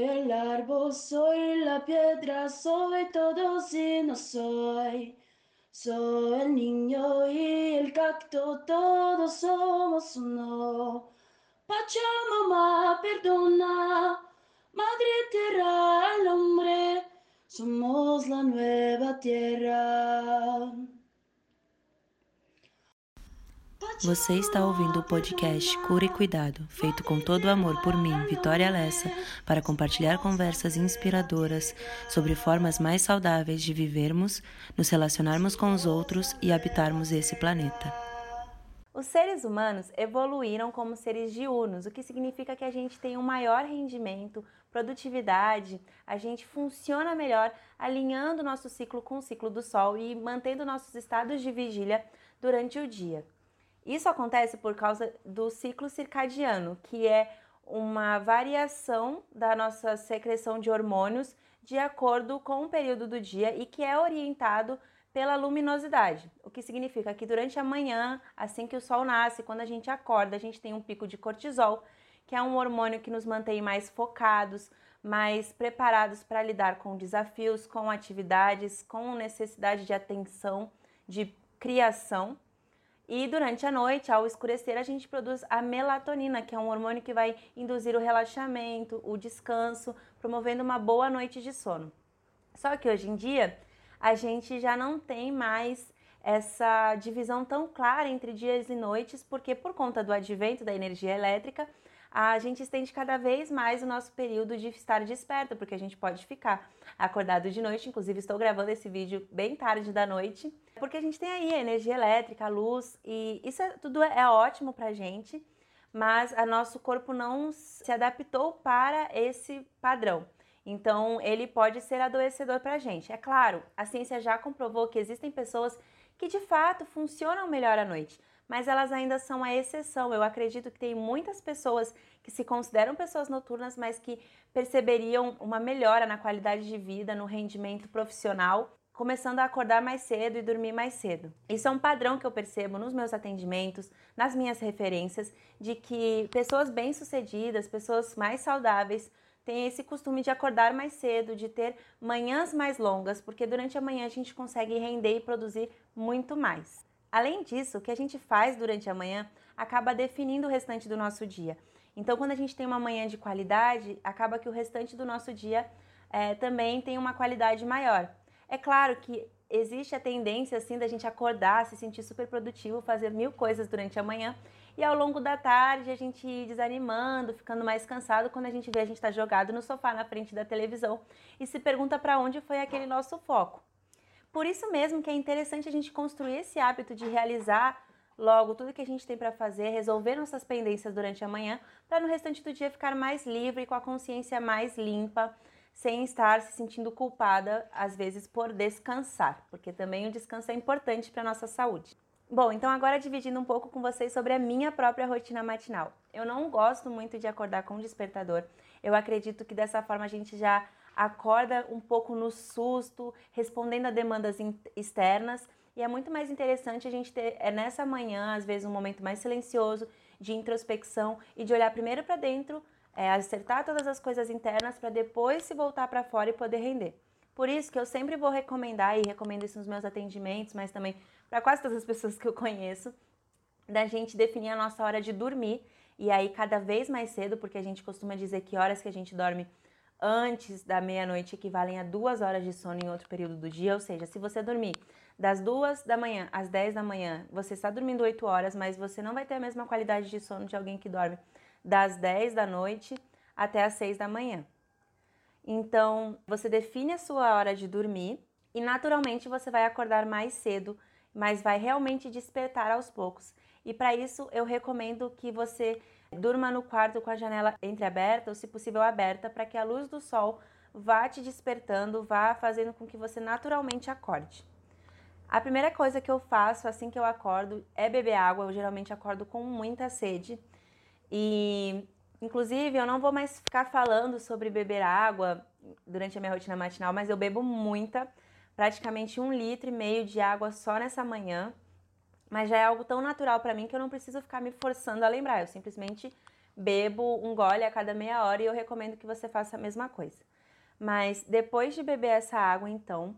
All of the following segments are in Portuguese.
Soy el árbol, soy la piedra, soy todo si no soy. Soy el niño y el cacto, todos somos uno. Pachamama, perdona, madre tierra al hombre, somos la nueva tierra. Você está ouvindo o podcast Cura e Cuidado, feito com todo o amor por mim, Vitória Lessa, para compartilhar conversas inspiradoras sobre formas mais saudáveis de vivermos, nos relacionarmos com os outros e habitarmos esse planeta. Os seres humanos evoluíram como seres diurnos, o que significa que a gente tem um maior rendimento, produtividade, a gente funciona melhor alinhando nosso ciclo com o ciclo do Sol e mantendo nossos estados de vigília durante o dia. Isso acontece por causa do ciclo circadiano, que é uma variação da nossa secreção de hormônios de acordo com o período do dia e que é orientado pela luminosidade, o que significa que durante a manhã, assim que o sol nasce, quando a gente acorda, a gente tem um pico de cortisol, que é um hormônio que nos mantém mais focados, mais preparados para lidar com desafios, com atividades, com necessidade de atenção, de criação. E durante a noite, ao escurecer, a gente produz a melatonina, que é um hormônio que vai induzir o relaxamento, o descanso, promovendo uma boa noite de sono. Só que hoje em dia, a gente já não tem mais essa divisão tão clara entre dias e noites, porque por conta do advento da energia elétrica, a gente estende cada vez mais o nosso período de estar desperto, porque a gente pode ficar acordado de noite. Inclusive, estou gravando esse vídeo bem tarde da noite, porque a gente tem aí energia elétrica, luz, e isso é, tudo é ótimo pra gente, mas o nosso corpo não se adaptou para esse padrão. Então, ele pode ser adoecedor para a gente. É claro, a ciência já comprovou que existem pessoas que de fato funcionam melhor à noite mas elas ainda são a exceção. Eu acredito que tem muitas pessoas que se consideram pessoas noturnas, mas que perceberiam uma melhora na qualidade de vida, no rendimento profissional, começando a acordar mais cedo e dormir mais cedo. Isso é um padrão que eu percebo nos meus atendimentos, nas minhas referências, de que pessoas bem-sucedidas, pessoas mais saudáveis, têm esse costume de acordar mais cedo, de ter manhãs mais longas, porque durante a manhã a gente consegue render e produzir muito mais. Além disso, o que a gente faz durante a manhã acaba definindo o restante do nosso dia. Então, quando a gente tem uma manhã de qualidade, acaba que o restante do nosso dia é, também tem uma qualidade maior. É claro que existe a tendência assim da gente acordar, se sentir super produtivo, fazer mil coisas durante a manhã e ao longo da tarde a gente ir desanimando, ficando mais cansado quando a gente vê a gente está jogado no sofá na frente da televisão e se pergunta para onde foi aquele nosso foco. Por isso mesmo que é interessante a gente construir esse hábito de realizar logo tudo que a gente tem para fazer, resolver nossas pendências durante a manhã, para no restante do dia ficar mais livre, com a consciência mais limpa, sem estar se sentindo culpada, às vezes, por descansar, porque também o descanso é importante para a nossa saúde. Bom, então agora dividindo um pouco com vocês sobre a minha própria rotina matinal. Eu não gosto muito de acordar com despertador. Eu acredito que dessa forma a gente já acorda um pouco no susto, respondendo a demandas externas. E é muito mais interessante a gente ter é nessa manhã, às vezes, um momento mais silencioso de introspecção e de olhar primeiro para dentro, é, acertar todas as coisas internas para depois se voltar para fora e poder render. Por isso que eu sempre vou recomendar, e recomendo isso nos meus atendimentos, mas também para quase todas as pessoas que eu conheço, da gente definir a nossa hora de dormir. E aí, cada vez mais cedo, porque a gente costuma dizer que horas que a gente dorme antes da meia-noite equivalem a duas horas de sono em outro período do dia, ou seja, se você dormir das duas da manhã às 10 da manhã, você está dormindo 8 horas, mas você não vai ter a mesma qualidade de sono de alguém que dorme das 10 da noite até as 6 da manhã. Então, você define a sua hora de dormir e naturalmente você vai acordar mais cedo, mas vai realmente despertar aos poucos. E para isso eu recomendo que você Durma no quarto com a janela entreaberta ou, se possível, aberta, para que a luz do sol vá te despertando, vá fazendo com que você naturalmente acorde. A primeira coisa que eu faço assim que eu acordo é beber água. Eu geralmente acordo com muita sede. E, inclusive, eu não vou mais ficar falando sobre beber água durante a minha rotina matinal, mas eu bebo muita, praticamente um litro e meio de água só nessa manhã mas já é algo tão natural para mim que eu não preciso ficar me forçando a lembrar. Eu simplesmente bebo um gole a cada meia hora e eu recomendo que você faça a mesma coisa. Mas depois de beber essa água, então,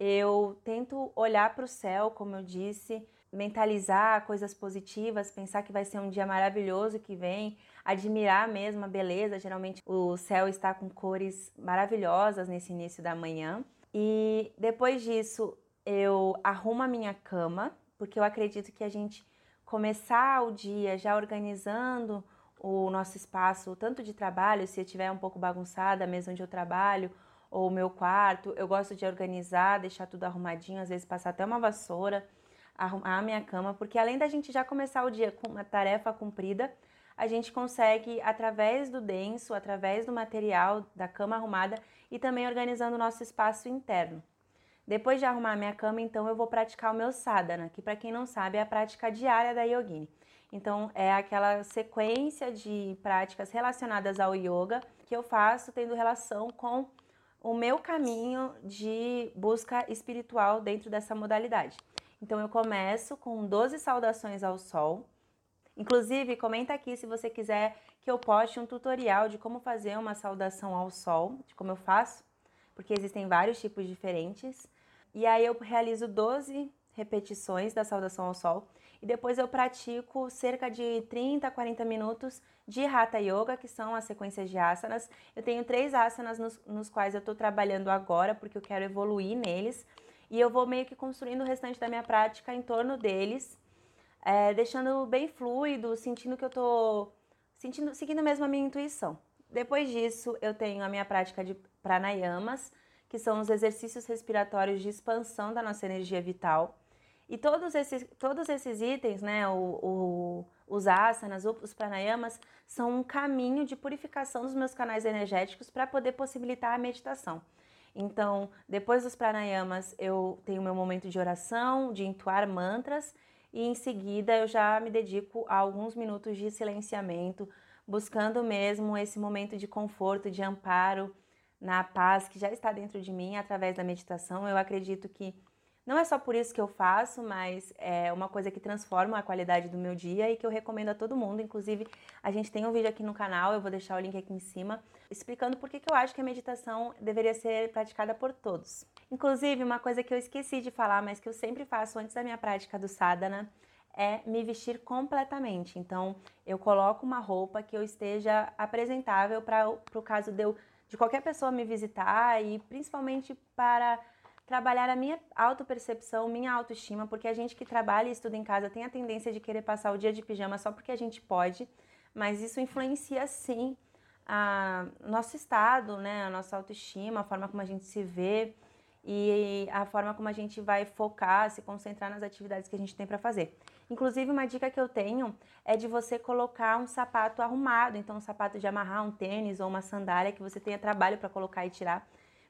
eu tento olhar para o céu, como eu disse, mentalizar coisas positivas, pensar que vai ser um dia maravilhoso que vem, admirar mesmo a beleza. Geralmente o céu está com cores maravilhosas nesse início da manhã. E depois disso, eu arrumo a minha cama, porque eu acredito que a gente começar o dia já organizando o nosso espaço, tanto de trabalho, se estiver um pouco bagunçada, a mesa onde eu trabalho, ou o meu quarto, eu gosto de organizar, deixar tudo arrumadinho, às vezes passar até uma vassoura, arrumar a minha cama, porque além da gente já começar o dia com uma tarefa cumprida, a gente consegue, através do denso, através do material, da cama arrumada e também organizando o nosso espaço interno. Depois de arrumar minha cama, então eu vou praticar o meu sadhana, que para quem não sabe é a prática diária da yogini. Então é aquela sequência de práticas relacionadas ao yoga que eu faço tendo relação com o meu caminho de busca espiritual dentro dessa modalidade. Então eu começo com 12 saudações ao sol. Inclusive, comenta aqui se você quiser que eu poste um tutorial de como fazer uma saudação ao sol, de como eu faço, porque existem vários tipos diferentes. E aí eu realizo 12 repetições da saudação ao sol e depois eu pratico cerca de 30 a 40 minutos de Hatha Yoga, que são as sequências de asanas. Eu tenho três asanas nos, nos quais eu estou trabalhando agora, porque eu quero evoluir neles. E eu vou meio que construindo o restante da minha prática em torno deles, é, deixando bem fluido, sentindo que eu estou sentindo, seguindo mesmo a minha intuição. Depois disso, eu tenho a minha prática de pranayamas, que são os exercícios respiratórios de expansão da nossa energia vital. E todos esses, todos esses itens, né, o, o, os asanas, os pranayamas, são um caminho de purificação dos meus canais energéticos para poder possibilitar a meditação. Então, depois dos pranayamas, eu tenho meu momento de oração, de entoar mantras, e em seguida eu já me dedico a alguns minutos de silenciamento, buscando mesmo esse momento de conforto, de amparo, na paz que já está dentro de mim através da meditação. Eu acredito que não é só por isso que eu faço, mas é uma coisa que transforma a qualidade do meu dia e que eu recomendo a todo mundo. Inclusive, a gente tem um vídeo aqui no canal, eu vou deixar o link aqui em cima, explicando por que, que eu acho que a meditação deveria ser praticada por todos. Inclusive, uma coisa que eu esqueci de falar, mas que eu sempre faço antes da minha prática do sadhana, é me vestir completamente. Então, eu coloco uma roupa que eu esteja apresentável para o caso de, eu, de qualquer pessoa me visitar e principalmente para trabalhar a minha autopercepção, minha autoestima, porque a gente que trabalha e estuda em casa tem a tendência de querer passar o dia de pijama só porque a gente pode, mas isso influencia sim a nosso estado, né, a nossa autoestima, a forma como a gente se vê e a forma como a gente vai focar, se concentrar nas atividades que a gente tem para fazer. Inclusive, uma dica que eu tenho é de você colocar um sapato arrumado, então um sapato de amarrar, um tênis ou uma sandália que você tenha trabalho para colocar e tirar,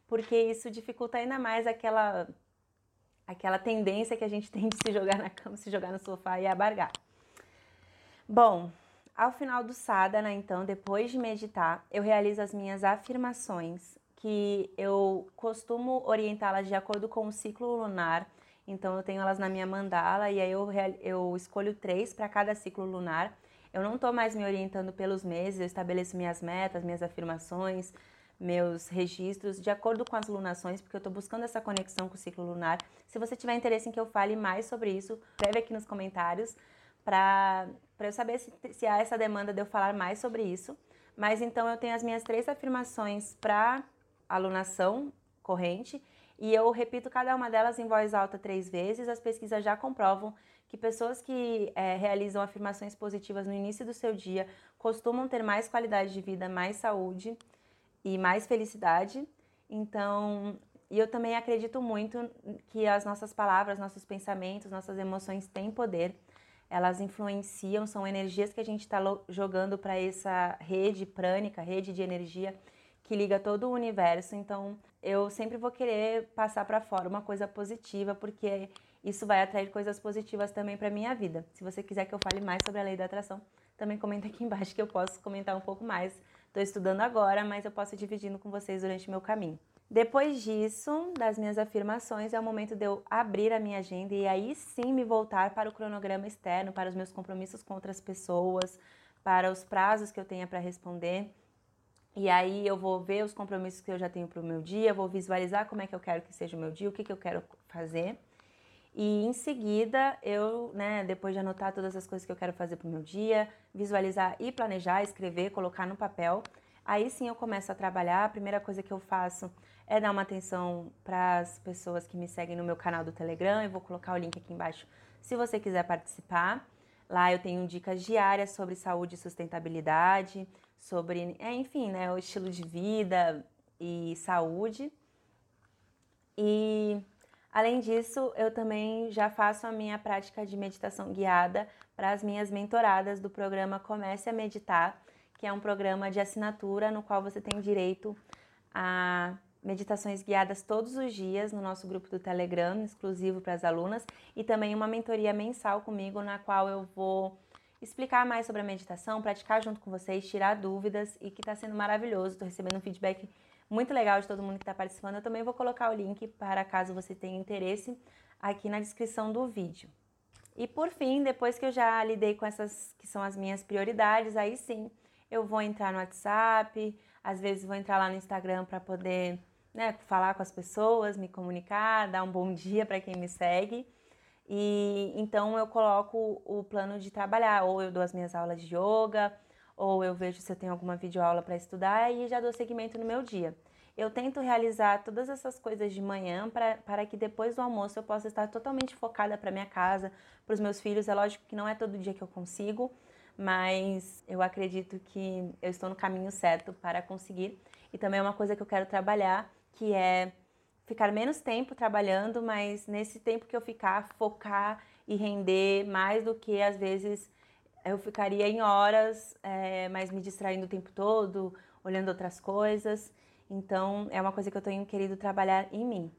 porque isso dificulta ainda mais aquela aquela tendência que a gente tem de se jogar na cama, se jogar no sofá e abargar. Bom, ao final do sadhana, então, depois de meditar, eu realizo as minhas afirmações, que eu costumo orientá-las de acordo com o ciclo lunar. Então, eu tenho elas na minha mandala e aí eu, eu escolho três para cada ciclo lunar. Eu não estou mais me orientando pelos meses, eu estabeleço minhas metas, minhas afirmações, meus registros de acordo com as lunações, porque eu estou buscando essa conexão com o ciclo lunar. Se você tiver interesse em que eu fale mais sobre isso, escreve aqui nos comentários para eu saber se, se há essa demanda de eu falar mais sobre isso. Mas então eu tenho as minhas três afirmações para alunação corrente e eu repito cada uma delas em voz alta três vezes. As pesquisas já comprovam que pessoas que é, realizam afirmações positivas no início do seu dia costumam ter mais qualidade de vida, mais saúde e mais felicidade. Então, e eu também acredito muito que as nossas palavras, nossos pensamentos, nossas emoções têm poder. Elas influenciam, são energias que a gente está jogando para essa rede prânica, rede de energia que liga todo o universo. Então, eu sempre vou querer passar para fora uma coisa positiva, porque isso vai atrair coisas positivas também para minha vida. Se você quiser que eu fale mais sobre a lei da atração, também comenta aqui embaixo que eu posso comentar um pouco mais Estou estudando agora, mas eu posso ir dividindo com vocês durante o meu caminho. Depois disso, das minhas afirmações, é o momento de eu abrir a minha agenda e aí sim me voltar para o cronograma externo, para os meus compromissos com outras pessoas, para os prazos que eu tenha para responder. E aí eu vou ver os compromissos que eu já tenho para o meu dia, vou visualizar como é que eu quero que seja o meu dia, o que, que eu quero fazer. E em seguida, eu, né, depois de anotar todas as coisas que eu quero fazer para o meu dia, visualizar e planejar, escrever, colocar no papel, aí sim eu começo a trabalhar. A primeira coisa que eu faço é dar uma atenção para as pessoas que me seguem no meu canal do Telegram. Eu vou colocar o link aqui embaixo se você quiser participar. Lá eu tenho dicas diárias sobre saúde e sustentabilidade, sobre, é, enfim, né, o estilo de vida e saúde. E além disso, eu também já faço a minha prática de meditação guiada para as minhas mentoradas do programa Comece a Meditar, que é um programa de assinatura no qual você tem direito a meditações guiadas todos os dias no nosso grupo do Telegram, exclusivo para as alunas, e também uma mentoria mensal comigo, na qual eu vou explicar mais sobre a meditação, praticar junto com vocês, tirar dúvidas e que está sendo maravilhoso. Estou recebendo um feedback muito legal de todo mundo que está participando. Eu também vou colocar o link para caso você tenha interesse aqui na descrição do vídeo. E por fim, depois que eu já lidei com essas que são as minhas prioridades, aí sim eu vou entrar no WhatsApp, às vezes vou entrar lá no Instagram para poder né, falar com as pessoas, me comunicar, dar um bom dia para quem me segue. E então eu coloco o plano de trabalhar, ou eu dou as minhas aulas de yoga, ou eu vejo se eu tenho alguma videoaula para estudar e já dou seguimento no meu dia. Eu tento realizar todas essas coisas de manhã para que depois do almoço eu possa estar totalmente focada para minha casa, para os meus filhos. É lógico que não é todo dia que eu consigo, mas eu acredito que eu estou no caminho certo para conseguir. E também é uma coisa que eu quero trabalhar que é ficar menos tempo trabalhando, mas nesse tempo que eu ficar, focar e render mais do que às vezes eu ficaria em horas, é, mas me distraindo o tempo todo, olhando outras coisas. Então, é uma coisa que eu tenho querido trabalhar em mim.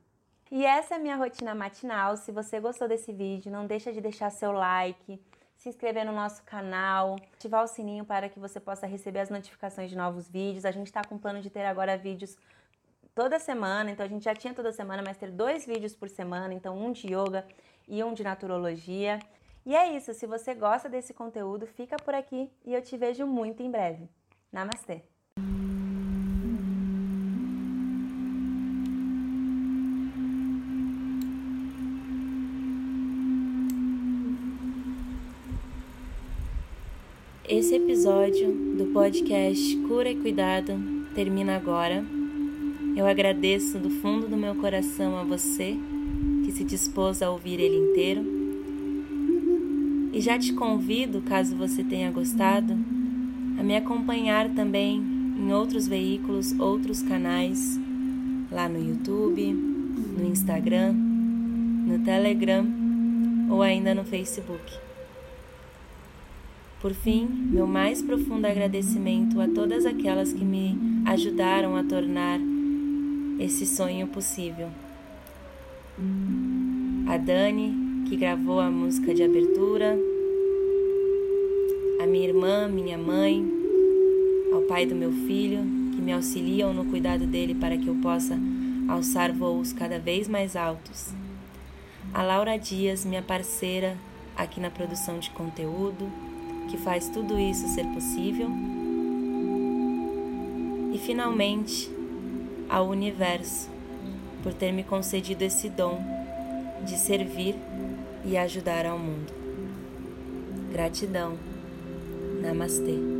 E essa é a minha rotina matinal. Se você gostou desse vídeo, não deixa de deixar seu like, se inscrever no nosso canal, ativar o sininho para que você possa receber as notificações de novos vídeos. A gente está com plano de ter agora vídeos toda semana, então a gente já tinha toda semana, mas ter dois vídeos por semana, então um de yoga e um de naturologia. E é isso, se você gosta desse conteúdo, fica por aqui e eu te vejo muito em breve. Namastê! Esse episódio do podcast Cura e Cuidado termina agora. Eu agradeço do fundo do meu coração a você que se dispôs a ouvir ele inteiro. E já te convido, caso você tenha gostado, a me acompanhar também em outros veículos, outros canais, lá no YouTube, no Instagram, no Telegram ou ainda no Facebook. Por fim, meu mais profundo agradecimento a todas aquelas que me ajudaram a tornar esse sonho possível. A Dani, que gravou a música de abertura, a minha irmã, minha mãe, ao pai do meu filho, que me auxiliam no cuidado dele para que eu possa alçar voos cada vez mais altos. A Laura Dias, minha parceira aqui na produção de conteúdo, que faz tudo isso ser possível. E finalmente, ao universo por ter me concedido esse dom de servir e ajudar ao mundo. Gratidão. Namastê.